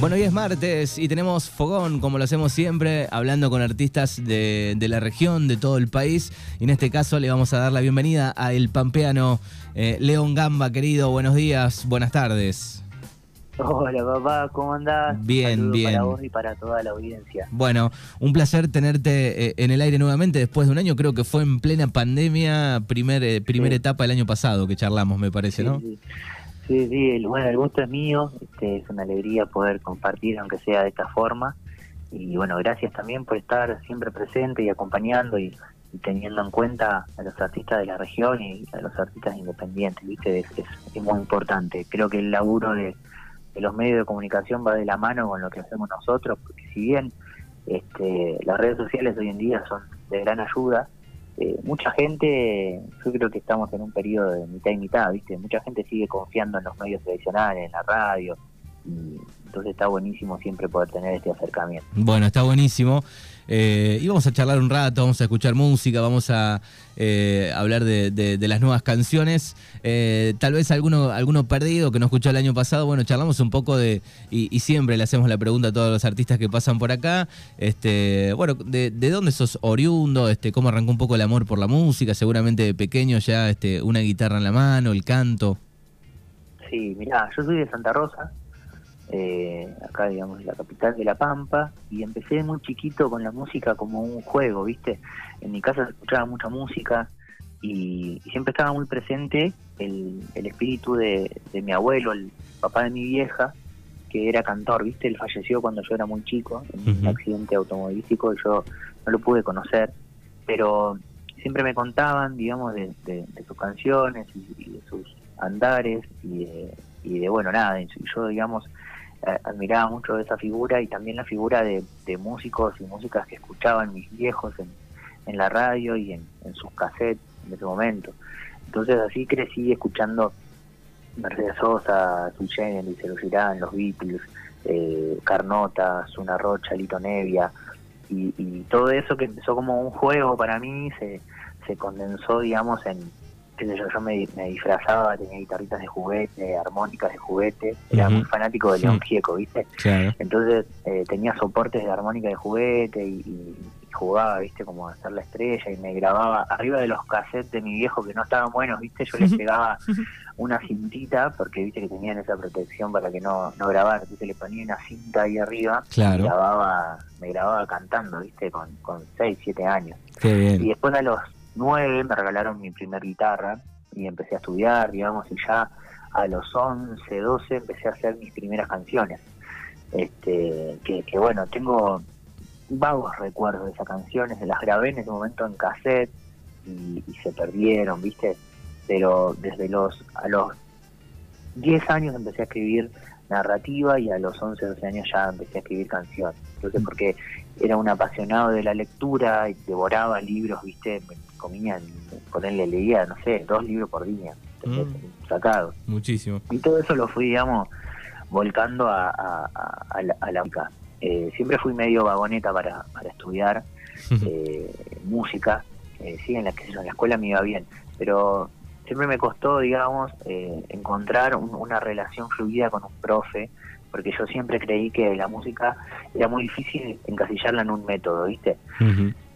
Bueno, hoy es martes y tenemos fogón, como lo hacemos siempre, hablando con artistas de, de la región, de todo el país. Y en este caso le vamos a dar la bienvenida a el pampeano eh, León Gamba, querido. Buenos días, buenas tardes. Hola papá, ¿cómo andás? Bien, Saludo bien. Para vos y para toda la audiencia. Bueno, un placer tenerte eh, en el aire nuevamente después de un año. Creo que fue en plena pandemia, primer, eh, primera Sí. etapa del año pasado que charlamos, me parece, ¿no? Sí, sí, sí, el, bueno, el gusto es mío, este, es una alegría poder compartir, aunque sea de esta forma. Y bueno, gracias también por estar siempre presente y acompañando y, teniendo en cuenta a los artistas de la región y a los artistas independientes, ¿viste? Es muy importante. Creo que el laburo de, de los medios de comunicación va de la mano con lo que hacemos nosotros, porque si bien este, las redes sociales hoy en día son de gran ayuda, eh, mucha gente, yo creo que estamos en un periodo de mitad y mitad, ¿viste? Mucha gente sigue confiando en los medios tradicionales, en la radio, entonces está buenísimo siempre poder tener este acercamiento. Bueno, está buenísimo. Eh, y vamos a charlar un rato, vamos a escuchar música, vamos a eh, hablar de, de- de las nuevas canciones. Eh, tal vez alguno, alguno perdido que no escuchó el año pasado, bueno, charlamos un poco de, y, y siempre le hacemos la pregunta a todos los artistas que pasan por acá, este, bueno, de, de dónde sos oriundo, este, cómo arrancó un poco el amor por la música, seguramente de pequeño ya este, una guitarra en la mano, el canto. Sí, mirá, yo soy de Santa Rosa, eh, acá digamos la capital de La Pampa, y empecé muy chiquito con la música como un juego, ¿viste? En mi casa se escuchaba mucha música y, y siempre estaba muy presente el, el espíritu de, de mi abuelo, el papá de mi vieja, que era cantor, ¿viste? Él falleció cuando yo era muy chico, en un accidente automovilístico, y yo no lo pude conocer, pero siempre me contaban, digamos, de, de- de sus canciones y, y de sus andares y de, y de, bueno, nada, y yo, digamos, admiraba mucho esa figura y también la figura de, músicos y músicas que escuchaban mis viejos en, en la radio y en, sus cassettes en ese momento. Entonces así crecí escuchando Mercedes Sosa, Sui Generis, Eros Girán, Los Beatles, eh, Carnota, Zuna Rocha, Lito Nevia, y, todo eso que empezó como un juego para mí se condensó, digamos, en, qué sé yo, yo me, me disfrazaba, tenía guitarritas de juguete, armónicas de juguete, era muy fanático de León. Gieco, ¿viste? Claro. Entonces eh, tenía soportes de armónica de juguete y, y- y jugaba, viste, como a hacer la estrella y me grababa arriba de los cassettes de mi viejo que no estaban buenos, viste, yo les pegaba una cintita porque viste que tenían esa protección para que no, no grabar, entonces le ponía una cinta ahí arriba Claro. y grababa, me grababa cantando, viste, con, con 6, 7 años. Qué bien. Y después a los nueve me regalaron mi primer guitarra y empecé a estudiar, digamos, y ya a los 11, 12 empecé a hacer mis primeras canciones. Este, que, que bueno, tengo vagos recuerdos de esas canciones, las grabé en ese momento en cassette y, y se perdieron, ¿viste? Pero desde los, a los 10 años empecé a escribir narrativa y a los 11, 12 años ya empecé a escribir canciones. Entonces, porque era un apasionado de la lectura y devoraba libros, ¿viste? Me comía, ponerle, leía, no sé, dos libros por día, ¿entendés? sacados. Muchísimo. Y todo eso lo fui, digamos, volcando a, a, a- a la, a la música. Eh, siempre fui medio vagoneta para, para estudiar eh, música. Eh, sí, en la, yo, en la escuela me iba bien, pero siempre me costó, digamos, eh, encontrar un- una relación fluida con un profe, porque yo siempre creí que la música era muy difícil encasillarla en un método, ¿viste?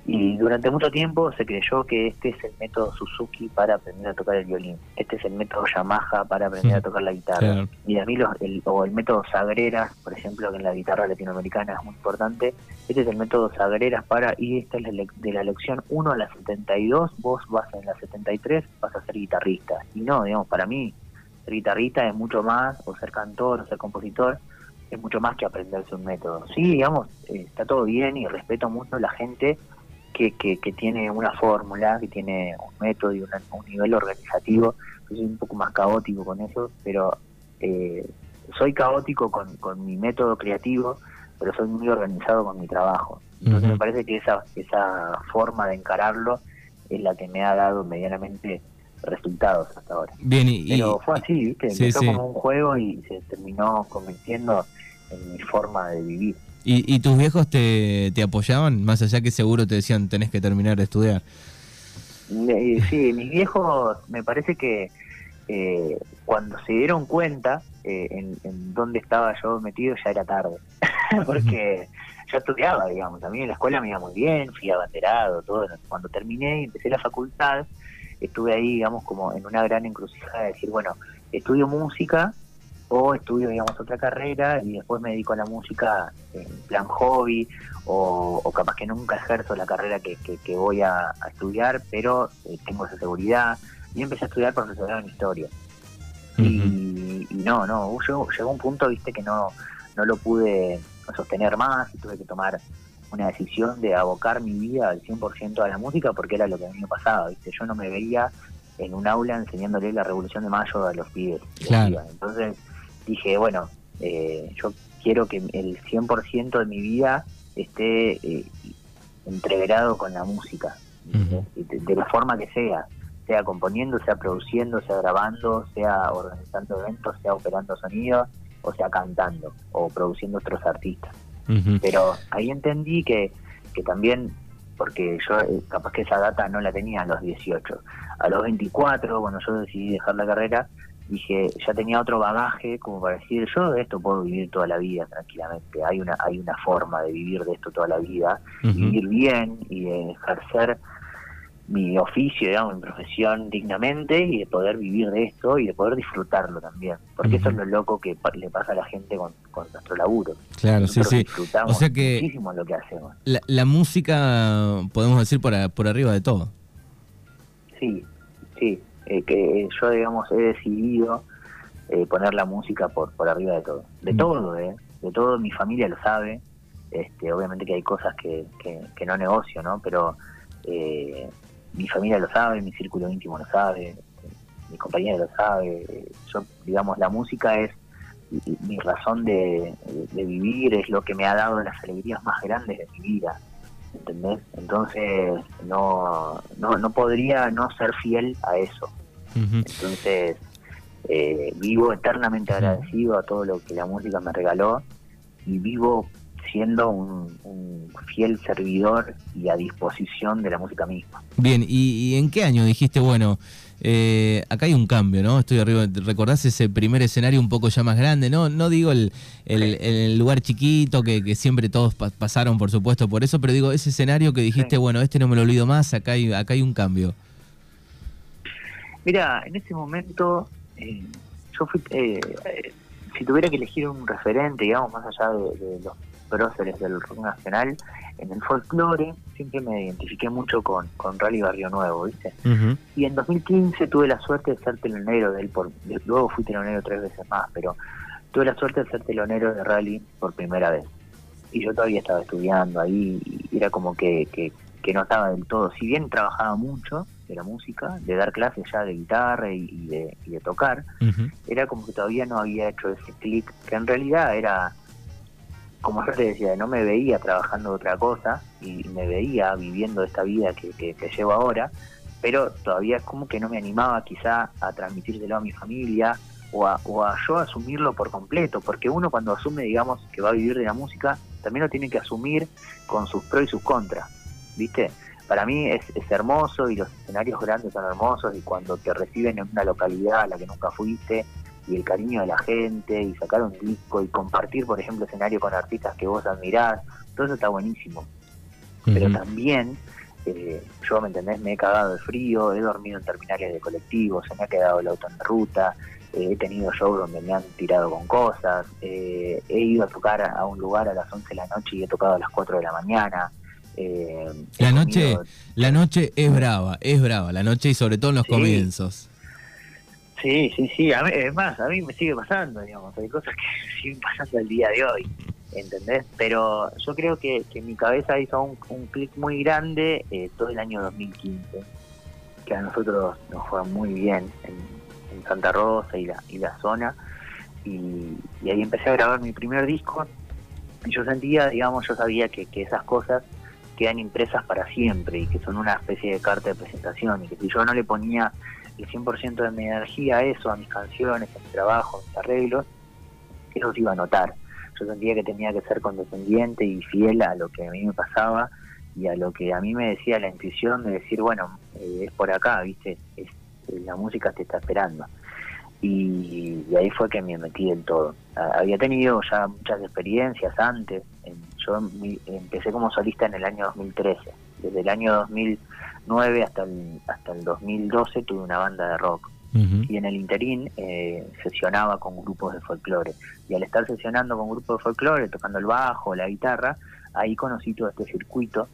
Y durante mucho tiempo se creyó que este es el método Suzuki para aprender a tocar el violín, este es el método Yamaha para aprender Sí, a tocar la guitarra. Claro. Y a mí, los, el, o el método Sagreras, por ejemplo, que en la guitarra latinoamericana es muy importante, este es el método Sagreras para, y esta es la de la lección 1 a la 72, vos vas en la 73, vas a ser guitarrista. Y no, digamos, para mí, ser guitarrista es mucho más, o ser cantor, o ser compositor, es mucho más que aprenderse un método. Sí, digamos, eh, está todo bien y respeto mucho a la gente que, que, que tiene una fórmula, que tiene un método y una- un nivel organizativo. Yo soy un poco más caótico con eso, pero eh, soy caótico con, con mi método creativo, pero soy muy organizado con mi trabajo. Entonces me parece que esa, esa forma de encararlo es la que me ha dado medianamente resultados hasta ahora. Bien, y, Pero fue así, ¿viste? Sí, Empezó sí. como un juego y se terminó convirtiendo en mi forma de vivir. ¿Y, y tus viejos te, te apoyaban? Más allá que seguro te decían tenés que terminar de estudiar. Eh, sí, mis viejos me parece que eh, cuando se dieron cuenta eh, en, en dónde estaba yo metido ya era tarde, porque yo estudiaba, digamos, a mí en la escuela me iba muy bien, fui abanderado, todo, cuando terminé y empecé la facultad, estuve ahí, digamos, como en una gran encrucijada de decir, bueno, estudio música o estudio, digamos, otra carrera y después me dedico a la música en plan hobby o, capaz que nunca ejerzo la carrera que, que, voy a, estudiar, pero eh, tengo esa seguridad. Y empecé a estudiar profesorado en historia. y, no, no, yo, llegó un punto, viste, que no, no lo pude sostener más y tuve que tomar una decisión de abocar mi vida al 100% a la música porque era lo que a mí me pasaba, ¿viste? Yo no me veía en un aula enseñándole la Revolución de Mayo a los pibes. Entonces dije, bueno, eh, yo quiero que el 100% de mi vida esté eh, entreverado con la música, de, la forma que sea, sea componiendo, sea produciendo, sea grabando, sea organizando eventos, sea operando sonidos, o sea cantando, o produciendo otros artistas. Pero ahí entendí que, que también, porque yo eh, capaz que esa data no la tenía a los 18, a los 24, cuando yo decidí dejar la carrera, dije, ya tenía otro bagaje como para decir, yo de esto puedo vivir toda la vida tranquilamente, hay una hay una forma de vivir de esto toda la vida, vivir bien y ejercer mi oficio, digamos, mi profesión dignamente y de poder vivir de esto y de poder disfrutarlo también. Porque eso es lo loco que le pasa a la gente con, nuestro laburo. Claro, sí, sí. o sea que muchísimo lo que hacemos. La, música, podemos decir, por, por arriba de todo. Sí, sí. Eh, que yo, digamos, he decidido eh, poner la música por, por arriba de todo. De todo, ¿eh? De todo, mi familia lo sabe. Este, obviamente que hay cosas que, que, no negocio, ¿no? Pero... Eh, mi familia lo sabe, mi círculo íntimo lo sabe, mi compañera lo sabe. Yo, digamos, la música es mi razón de, vivir, es lo que me ha dado las alegrías más grandes de mi vida. ¿Entendés? Entonces, no, no, no podría no ser fiel a eso. Entonces, eh, vivo eternamente agradecido a todo lo que la música me regaló y vivo siendo un, fiel servidor y a disposición de la música misma. Bien, ¿y, en qué año dijiste, bueno, eh, acá hay un cambio, ¿no? Estoy arriba, ¿recordás ese primer escenario un poco ya más grande? No no digo el, el, lugar chiquito que, siempre todos pasaron, por supuesto, por eso, pero digo ese escenario que dijiste, bueno, este no me lo olvido más, acá hay, acá hay un cambio. Mira, en ese momento eh, yo fui, eh, si tuviera que elegir un referente, digamos, más allá de los próceres del rock nacional, en el folclore siempre me identifiqué mucho con, con Rally Barrio Nuevo, ¿viste? Y en 2015 tuve la suerte de ser telonero de él, por, luego fui telonero tres veces más, pero tuve la suerte de ser telonero de Rally por primera vez. Y yo todavía estaba estudiando ahí y era como que, que, no estaba del todo, si bien trabajaba mucho de la música, de dar clases ya de guitarra y, de, y de, tocar, era como que todavía no había hecho ese clic, que en realidad era como yo te decía, no me veía trabajando otra cosa y me veía viviendo esta vida que, que, llevo ahora, pero todavía como que no me animaba quizá a transmitírselo a mi familia o a, o a yo asumirlo por completo, porque uno cuando asume, digamos, que va a vivir de la música, también lo tiene que asumir con sus pros y sus contras, ¿viste? Para mí es, es hermoso y los escenarios grandes son hermosos y cuando te reciben en una localidad a la que nunca fuiste, y el cariño de la gente y sacar un disco y compartir, por ejemplo, escenario con artistas que vos admirás, todo eso está buenísimo. Pero también, eh, yo, ¿me entendés? Me he cagado de frío, he dormido en terminales de colectivos, se me ha quedado el auto en ruta, eh, he tenido shows donde me han tirado con cosas, eh, he ido a tocar a, un lugar a las 11 de la noche y he tocado a las 4 de la mañana. la noche la noche es brava, es brava, la noche y sobre todo en los comienzos. Sí, sí, sí. es más, a mí me sigue pasando, digamos. Hay cosas que siguen pasando el día de hoy, ¿entendés? Pero yo creo que, mi cabeza hizo un, clic muy grande eh, todo el año 2015, que a nosotros nos fue muy bien en, Santa Rosa y la, y la zona. Y, ahí empecé a grabar mi primer disco. Y yo sentía, digamos, yo sabía que, que esas cosas quedan impresas para siempre y que son una especie de carta de presentación y que si yo no le ponía el 100% de mi energía a eso, a mis canciones, a mi trabajo, a mis arreglos, eso se iba a notar. Yo sentía que tenía que ser condescendiente y fiel a lo que a mí me pasaba y a lo que a mí me decía la intuición de decir, bueno, eh, es por acá, ¿viste? Es, la música te está esperando. y, ahí fue que me metí del todo. Había tenido ya muchas experiencias antes, yo empecé como solista en el año 2013, desde el año 2009 hasta el, hasta el 2012 tuve una banda de rock. Y en el interín eh, sesionaba con grupos de folclore. Y al estar sesionando con grupos de folclore, tocando el bajo, la guitarra, ahí conocí todo este circuito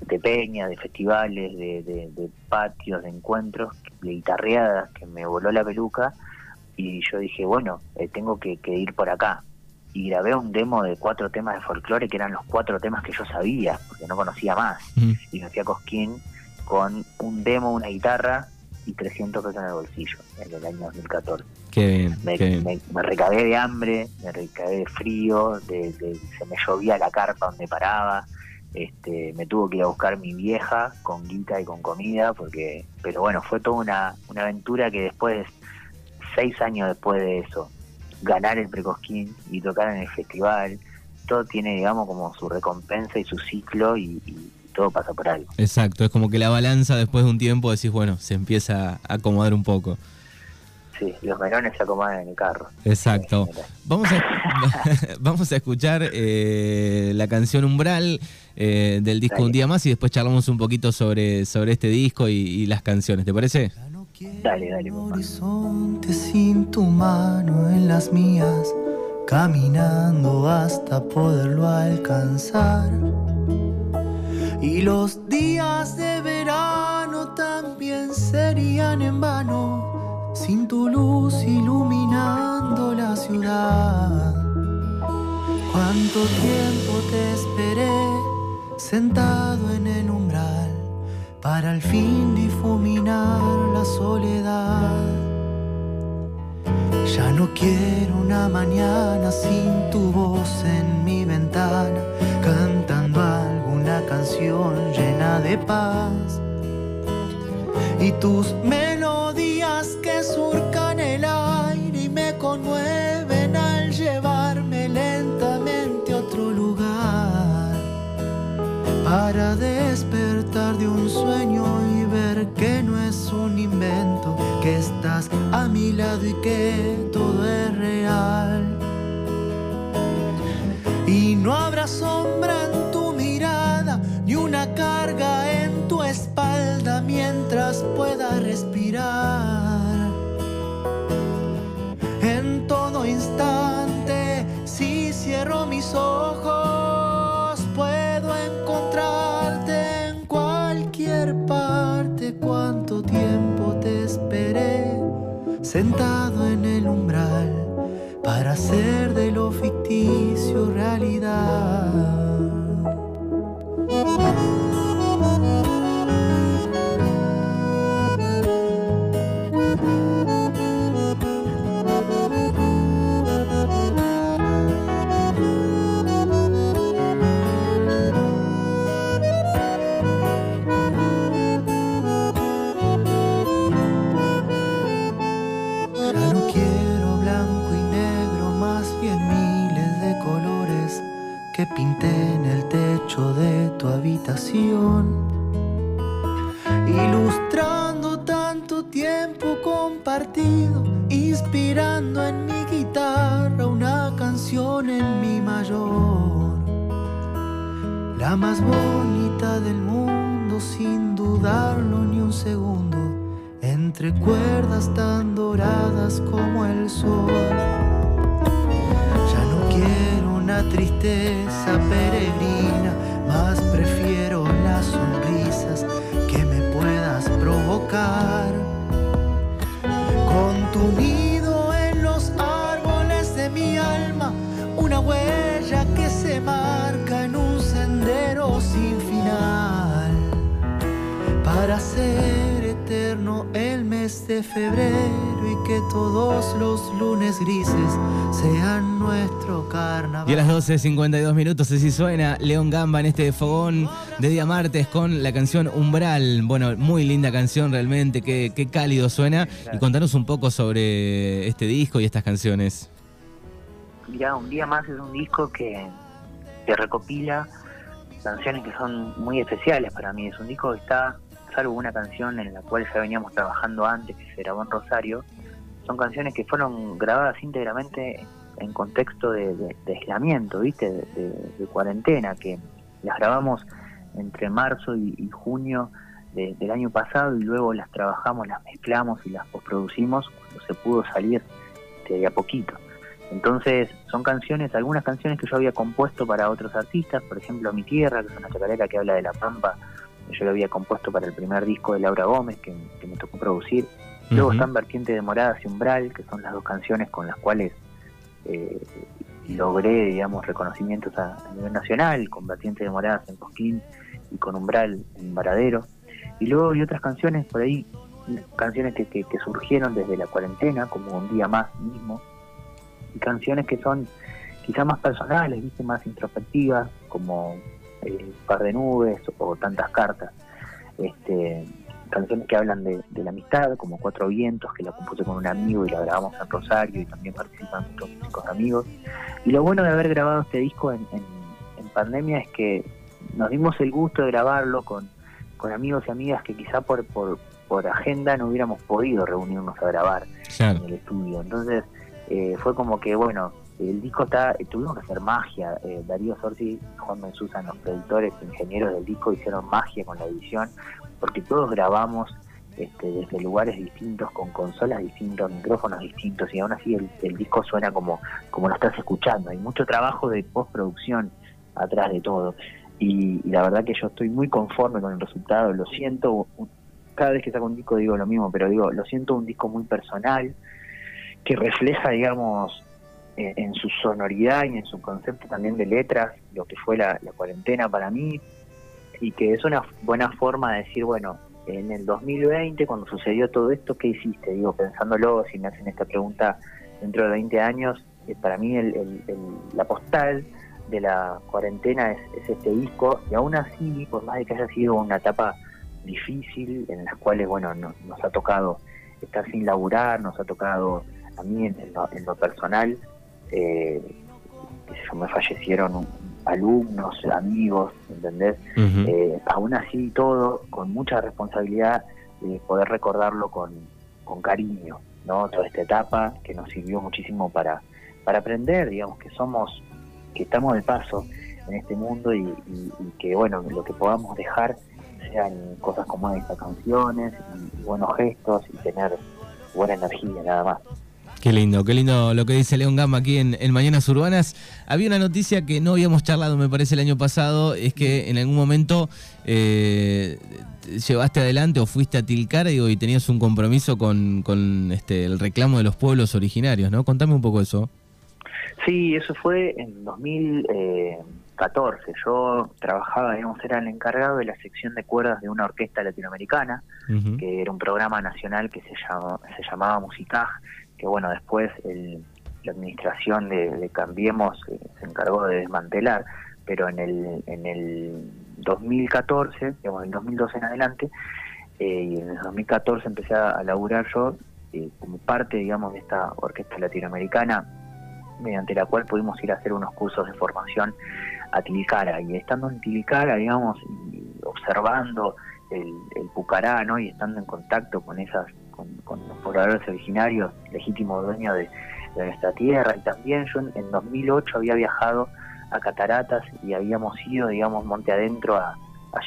de peñas, de festivales, de, patios, de encuentros, de guitarreadas, que me voló la peluca y yo dije, bueno, eh, tengo que, ir por acá. Y grabé un demo de cuatro temas de folclore que eran los cuatro temas que yo sabía, porque no conocía más. Y me fui a Cosquín con un demo, una guitarra y 300 pesos en el bolsillo, en el año 2014. Qué bien, me, qué Me, recabé de hambre, me recabé de frío, de, se me llovía la carpa donde paraba este, me tuvo que ir a buscar mi vieja con guita y con comida, porque, pero bueno, fue toda una, una aventura que después, seis años después de eso, ganar el Precosquín y tocar en el festival, todo tiene, digamos, como su recompensa y su ciclo y, todo pasa por algo. Exacto, es como que la balanza después de un tiempo decís, bueno, se empieza a acomodar un poco. Sí, los melones se acomodan en el carro. Exacto. Vamos a, vamos a escuchar eh, la canción Umbral eh, del disco Un Día Más y después charlamos un poquito sobre, sobre este disco y, las canciones, ¿te parece? Dale, dale. horizonte sin tu mano en las mías, caminando hasta poderlo alcanzar. Y los días de verano también serían en vano, sin tu luz iluminando la ciudad. Cuánto tiempo te esperé sentado en el umbral para al fin difuminar soledad. Ya no quiero una mañana sin tu voz en mi ventana, cantando alguna canción llena de paz. Y tus melodías que surcan el aire y me conmueven al llevarme lentamente a otro lugar para despertar de un sueño que estás a mi lado y que todo es real. Y no habrá sombra en tu mirada, ni una carga en tu espalda mientras pueda respirar. Sentado en el umbral para hacer de lo ficticio realidad. Ilustrando tanto tiempo compartido, inspirando en mi guitarra una canción en mi mayor. La más bonita del mundo, sin dudarlo ni un segundo, entre cuerdas tan doradas como el sol. Una tristeza peregrina, más prefiero las sonrisas que me puedas provocar. Con tu nido en los árboles de mi alma, una huella que se marca en un sendero sin final. Para ser eterno el mes de febrero y que todos los lunes grises sean nuestro carnaval. Y a las 12.52 minutos así suena León Gamba en este fogón de día martes con la canción Umbral. Bueno, muy linda canción realmente, qué, qué cálido suena. Y contanos un poco sobre este disco y estas canciones. Ya, Un Día Más es un disco que, que recopila canciones que son muy especiales para mí. Es un disco que está salvo una canción en la cual ya veníamos trabajando antes, que se grabó en Rosario, son canciones que fueron grabadas íntegramente en contexto de, aislamiento, ¿viste? De, cuarentena, que las grabamos entre marzo y, junio del año pasado y luego las trabajamos, las mezclamos y las postproducimos cuando se pudo salir de a poquito. Entonces son canciones, algunas canciones que yo había compuesto para otros artistas, por ejemplo Mi Tierra, que es una chacarera que habla de la pampa, yo lo había compuesto para el primer disco de Laura Gómez, que, me tocó producir. Luego están Vertiente de Moradas y Umbral, que son las dos canciones con las cuales eh, logré, digamos, reconocimientos a, nivel nacional, con Vertiente de Moradas en Cosquín y con Umbral en Varadero. Y luego hay otras canciones por ahí, canciones que, que, que surgieron desde la cuarentena, como Un Día Más mismo, y canciones que son quizá más personales, ¿viste? más introspectivas, como eh, Par de Nubes o Tantas Cartas. Este, canciones que hablan de, la amistad, como Cuatro Vientos, que la compuse con un amigo y la grabamos en Rosario y también participan muchos músicos amigos. Y lo bueno de haber grabado este disco en, pandemia es que nos dimos el gusto de grabarlo con, con amigos y amigas que quizá por, por, por agenda no hubiéramos podido reunirnos a grabar en el estudio. Entonces, eh, fue como que, bueno, el disco está, eh, tuvimos que hacer magia. Eh, Darío Sorsi, Juan Mensusan, los productores, ingenieros del disco, hicieron magia con la edición, porque todos grabamos este, desde lugares distintos, con consolas distintas, micrófonos distintos, y aún así el, disco suena como, como lo estás escuchando. Hay mucho trabajo de postproducción atrás de todo. Y, la verdad que yo estoy muy conforme con el resultado, lo siento, cada vez que saco un disco digo lo mismo, pero digo, lo siento un disco muy personal, que refleja, digamos, eh, en su sonoridad y en su concepto también de letras, lo que fue la, cuarentena para mí, y que es una buena forma de decir, bueno, en el 2020, cuando sucedió todo esto, ¿qué hiciste? Digo, pensándolo, si me hacen esta pregunta dentro de 20 años, eh, para mí el, la postal de la cuarentena es, este disco, y aún así, por más de que haya sido una etapa difícil, en las cuales, bueno, nos ha tocado estar sin laburar, nos ha tocado a mí en, lo, personal, eh, me fallecieron alumnos, amigos, ¿entendés? Eh, aún así todo, con mucha responsabilidad, de poder recordarlo con, con cariño, ¿no? Toda esta etapa que nos sirvió muchísimo para, para aprender, digamos, que somos, que estamos de paso en este mundo y, que, bueno, lo que podamos dejar sean cosas como estas canciones y buenos gestos y tener buena energía, nada más. Qué lindo, qué lindo lo que dice León Gama aquí en, Mañanas Urbanas. Había una noticia que no habíamos charlado, me parece, el año pasado, es que en algún momento eh, llevaste adelante o fuiste a Tilcara digo, y tenías un compromiso con, este, el reclamo de los pueblos originarios, ¿no? Contame un poco eso. Sí, eso fue en 2014. Yo trabajaba, digamos, era el encargado de la sección de cuerdas de una orquesta latinoamericana, que era un programa nacional que se, se llamaba Musicaj, que bueno, después la administración de, Cambiemos eh, se encargó de desmantelar, pero en el, en el 2014, digamos, en el 2012 en adelante, eh, y en el 2014 empecé a, laburar yo eh, como parte, digamos, de esta orquesta latinoamericana, mediante la cual pudimos ir a hacer unos cursos de formación a Tilcara, y estando en Tilcara, digamos, y observando el, el Pucará, ¿no? y estando en contacto con esas con, los pobladores originarios, legítimos dueños de, nuestra tierra. Y también yo en, 2008 había viajado a Cataratas y habíamos ido, digamos, monte adentro a,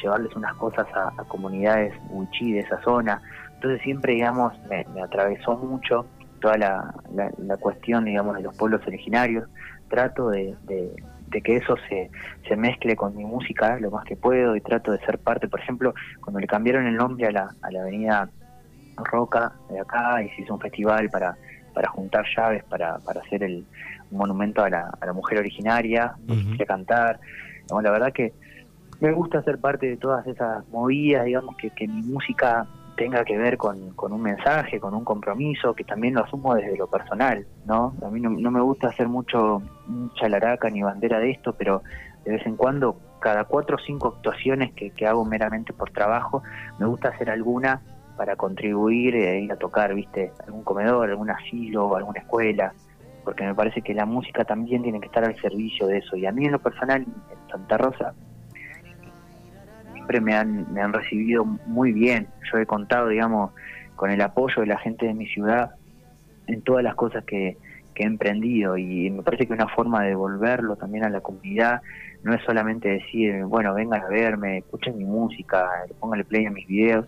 llevarles unas cosas a, comunidades wichí de esa zona. Entonces siempre, digamos, me, atravesó mucho toda la, cuestión, digamos, de los pueblos originarios. Trato de, de, que eso se, se mezcle con mi música lo más que puedo y trato de ser parte. Por ejemplo, cuando le cambiaron el nombre a la, a la avenida Roca de acá y se hizo un festival para, para juntar llaves para, para hacer el un monumento a la, a la mujer originaria, uh cantar. la verdad que me gusta ser parte de todas esas movidas, digamos, que, que mi música tenga que ver con, con, un mensaje, con un compromiso, que también lo asumo desde lo personal, ¿no? A mí no, me gusta hacer mucho chalaraca ni bandera de esto, pero de vez en cuando, cada cuatro o cinco actuaciones que, que hago meramente por trabajo, me gusta hacer alguna para contribuir e ir a tocar, viste, algún comedor, algún asilo, alguna escuela, porque me parece que la música también tiene que estar al servicio de eso. Y a mí en lo personal, en Santa Rosa, siempre me han, me han recibido muy bien. Yo he contado, digamos, con el apoyo de la gente de mi ciudad en todas las cosas que, que he emprendido y me parece que una forma de devolverlo también a la comunidad no es solamente decir, bueno, vengan a verme, escuchen mi música, pónganle play a mis videos,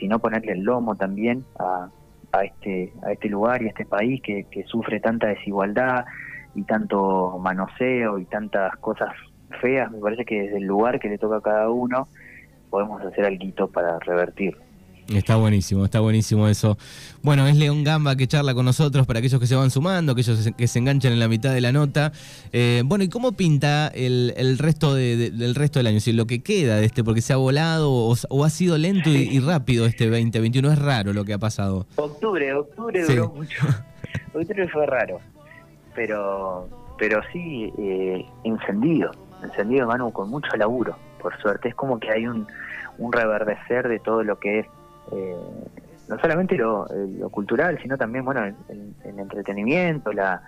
sino ponerle el lomo también a, a este a este lugar y a este país que, que sufre tanta desigualdad y tanto manoseo y tantas cosas feas, me parece que desde el lugar que le toca a cada uno podemos hacer algo para revertirlo. Está buenísimo, está buenísimo eso. Bueno, es León Gamba que charla con nosotros para aquellos que se van sumando, aquellos que se enganchan en la mitad de la nota. Eh, bueno, ¿y cómo pinta el, el resto de, del resto del año? Si lo que queda de este, porque se ha volado o, ha sido lento y, rápido este 2021, es raro lo que ha pasado. Octubre, octubre duró mucho. octubre fue raro, pero, pero sí eh, encendido, encendido, mano, con mucho laburo, por suerte. Es como que hay un, un reverdecer de todo lo que es eh, no solamente lo, cultural, sino también bueno el, entretenimiento, la,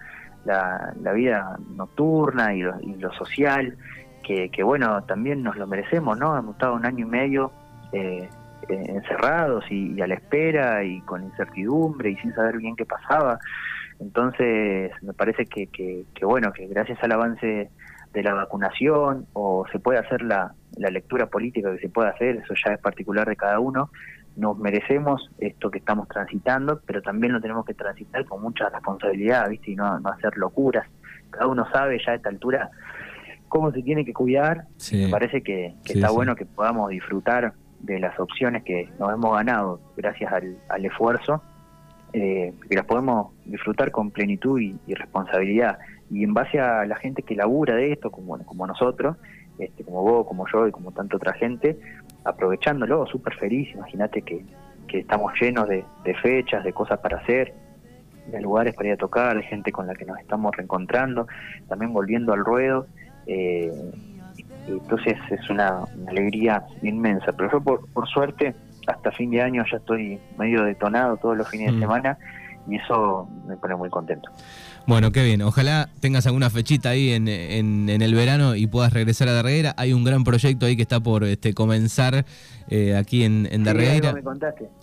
la, vida nocturna y lo, social, que, bueno, también nos lo merecemos, ¿no? Hemos estado un año y medio eh, encerrados y, a la espera y con incertidumbre y sin saber bien qué pasaba. Entonces, me parece que, que, que bueno, que gracias al avance de la vacunación o se puede hacer la, la lectura política que se puede hacer, eso ya es particular de cada uno, nos merecemos esto que estamos transitando, pero también lo tenemos que transitar con mucha responsabilidad, ¿viste? Y no, no hacer locuras. Cada uno sabe ya a esta altura cómo se tiene que cuidar. Me parece que, está bueno que podamos disfrutar de las opciones que nos hemos ganado gracias al, esfuerzo, eh, que las podemos disfrutar con plenitud y, responsabilidad. Y en base a la gente que labura de esto, como, como nosotros, este, como vos, como yo y como tanta otra gente, aprovechándolo, súper feliz, imagínate que, que, estamos llenos de, fechas, de cosas para hacer, de lugares para ir a tocar, de gente con la que nos estamos reencontrando, también volviendo al ruedo. Eh, entonces es una, alegría inmensa, pero yo por, por, suerte hasta fin de año ya estoy medio detonado todos los fines de mm. semana y eso me pone muy contento. Bueno, qué bien. Ojalá tengas alguna fechita ahí en, en, el verano y puedas regresar a Darreguera. Hay un gran proyecto ahí que está por este, comenzar eh, aquí en, en Darreguera.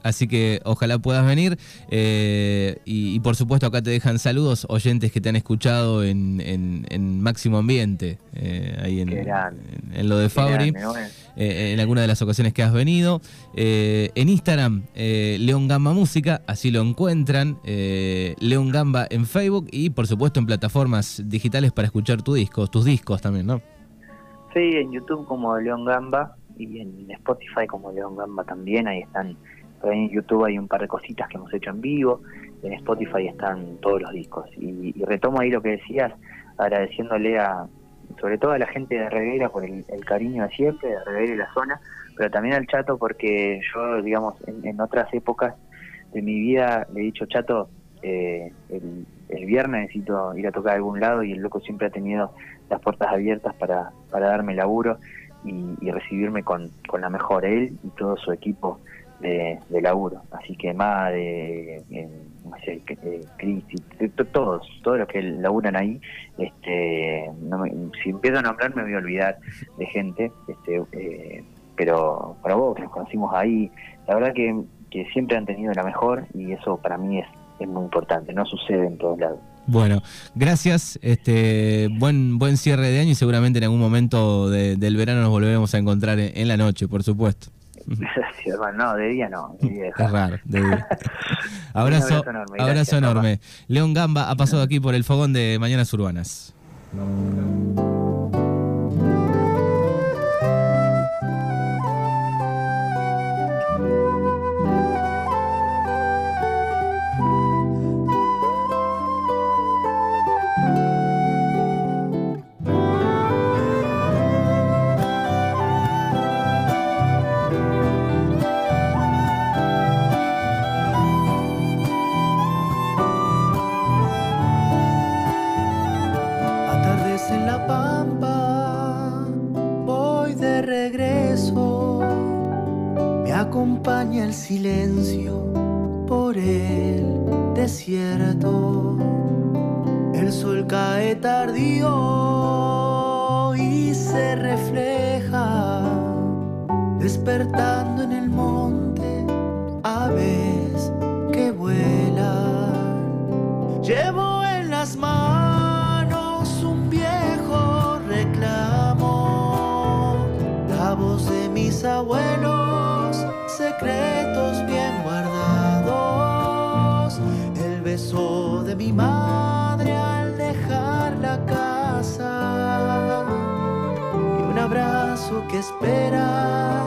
Así que ojalá puedas venir. Eh, y, por supuesto acá te dejan saludos oyentes que te han escuchado en, en Máximo Ambiente, eh, ahí en, lo de Fabri. en alguna de las ocasiones que has venido. en Instagram, León Gamba Música, así lo encuentran. León Gamba en Facebook y por supuesto en plataformas digitales para escuchar tu disco, tus discos también, ¿no? Sí, en YouTube como León Gamba y en Spotify como León Gamba también, ahí están. en YouTube hay un par de cositas que hemos hecho en vivo, en Spotify están todos los discos. Y, retomo ahí lo que decías, agradeciéndole a, sobre todo a la gente de Reguera por el, cariño de siempre, de Reguera y la zona, pero también al Chato porque yo, digamos, en, otras épocas de mi vida le he dicho, Chato, eh, el, el viernes necesito ir a tocar a algún lado y el loco siempre ha tenido las puertas abiertas para, para darme laburo y, recibirme con, con, la mejor él y todo su equipo de, laburo. Así que más de, no sé, Cristi, todos, todos los que laburan ahí, este, si empiezo a nombrar me voy a olvidar de gente, este, eh, pero para vos que nos conocimos ahí, la verdad que, que siempre han tenido la mejor y eso para mí es es muy importante, no sucede en todos lados. Bueno, gracias, este buen buen cierre de año y seguramente en algún momento del verano nos volveremos a encontrar en, la noche, por supuesto. Gracias, no, de día no. De día es raro, de día. abrazo, enorme. Abrazo enorme. León Gamba ha pasado aquí por el fogón de Mañanas Urbanas. Acompaña el silencio por el desierto. El sol cae tardío y se refleja, despertando en el monte aves que voz de mis abuelos, secretos bien guardados, el beso de mi madre al dejar la casa. Y un abrazo que espera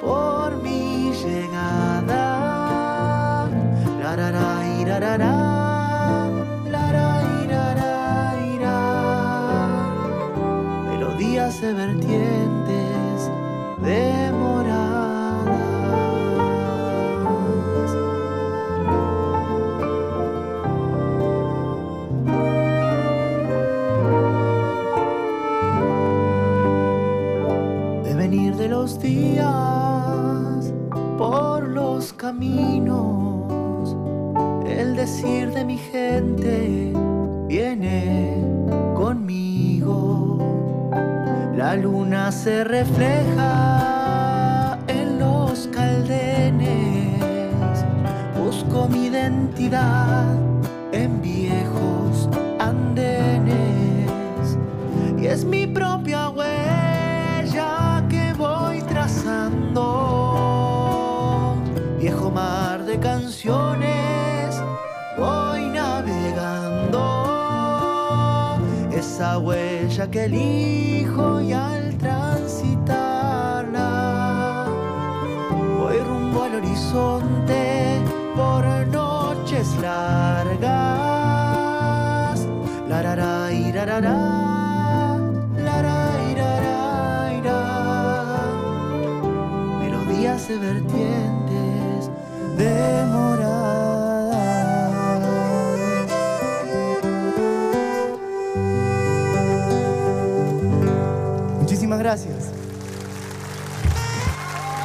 por mi llegada. Caminos. El decir de mi gente viene conmigo. La luna se refleja en los caldenes. Busco mi identidad en viejos andenes y es mi propia huella que elijo y al transitarla, voy rumbo al horizonte por noches largas. La ra ra y ra ra. Melodías de vertientes demoradas. Gracias.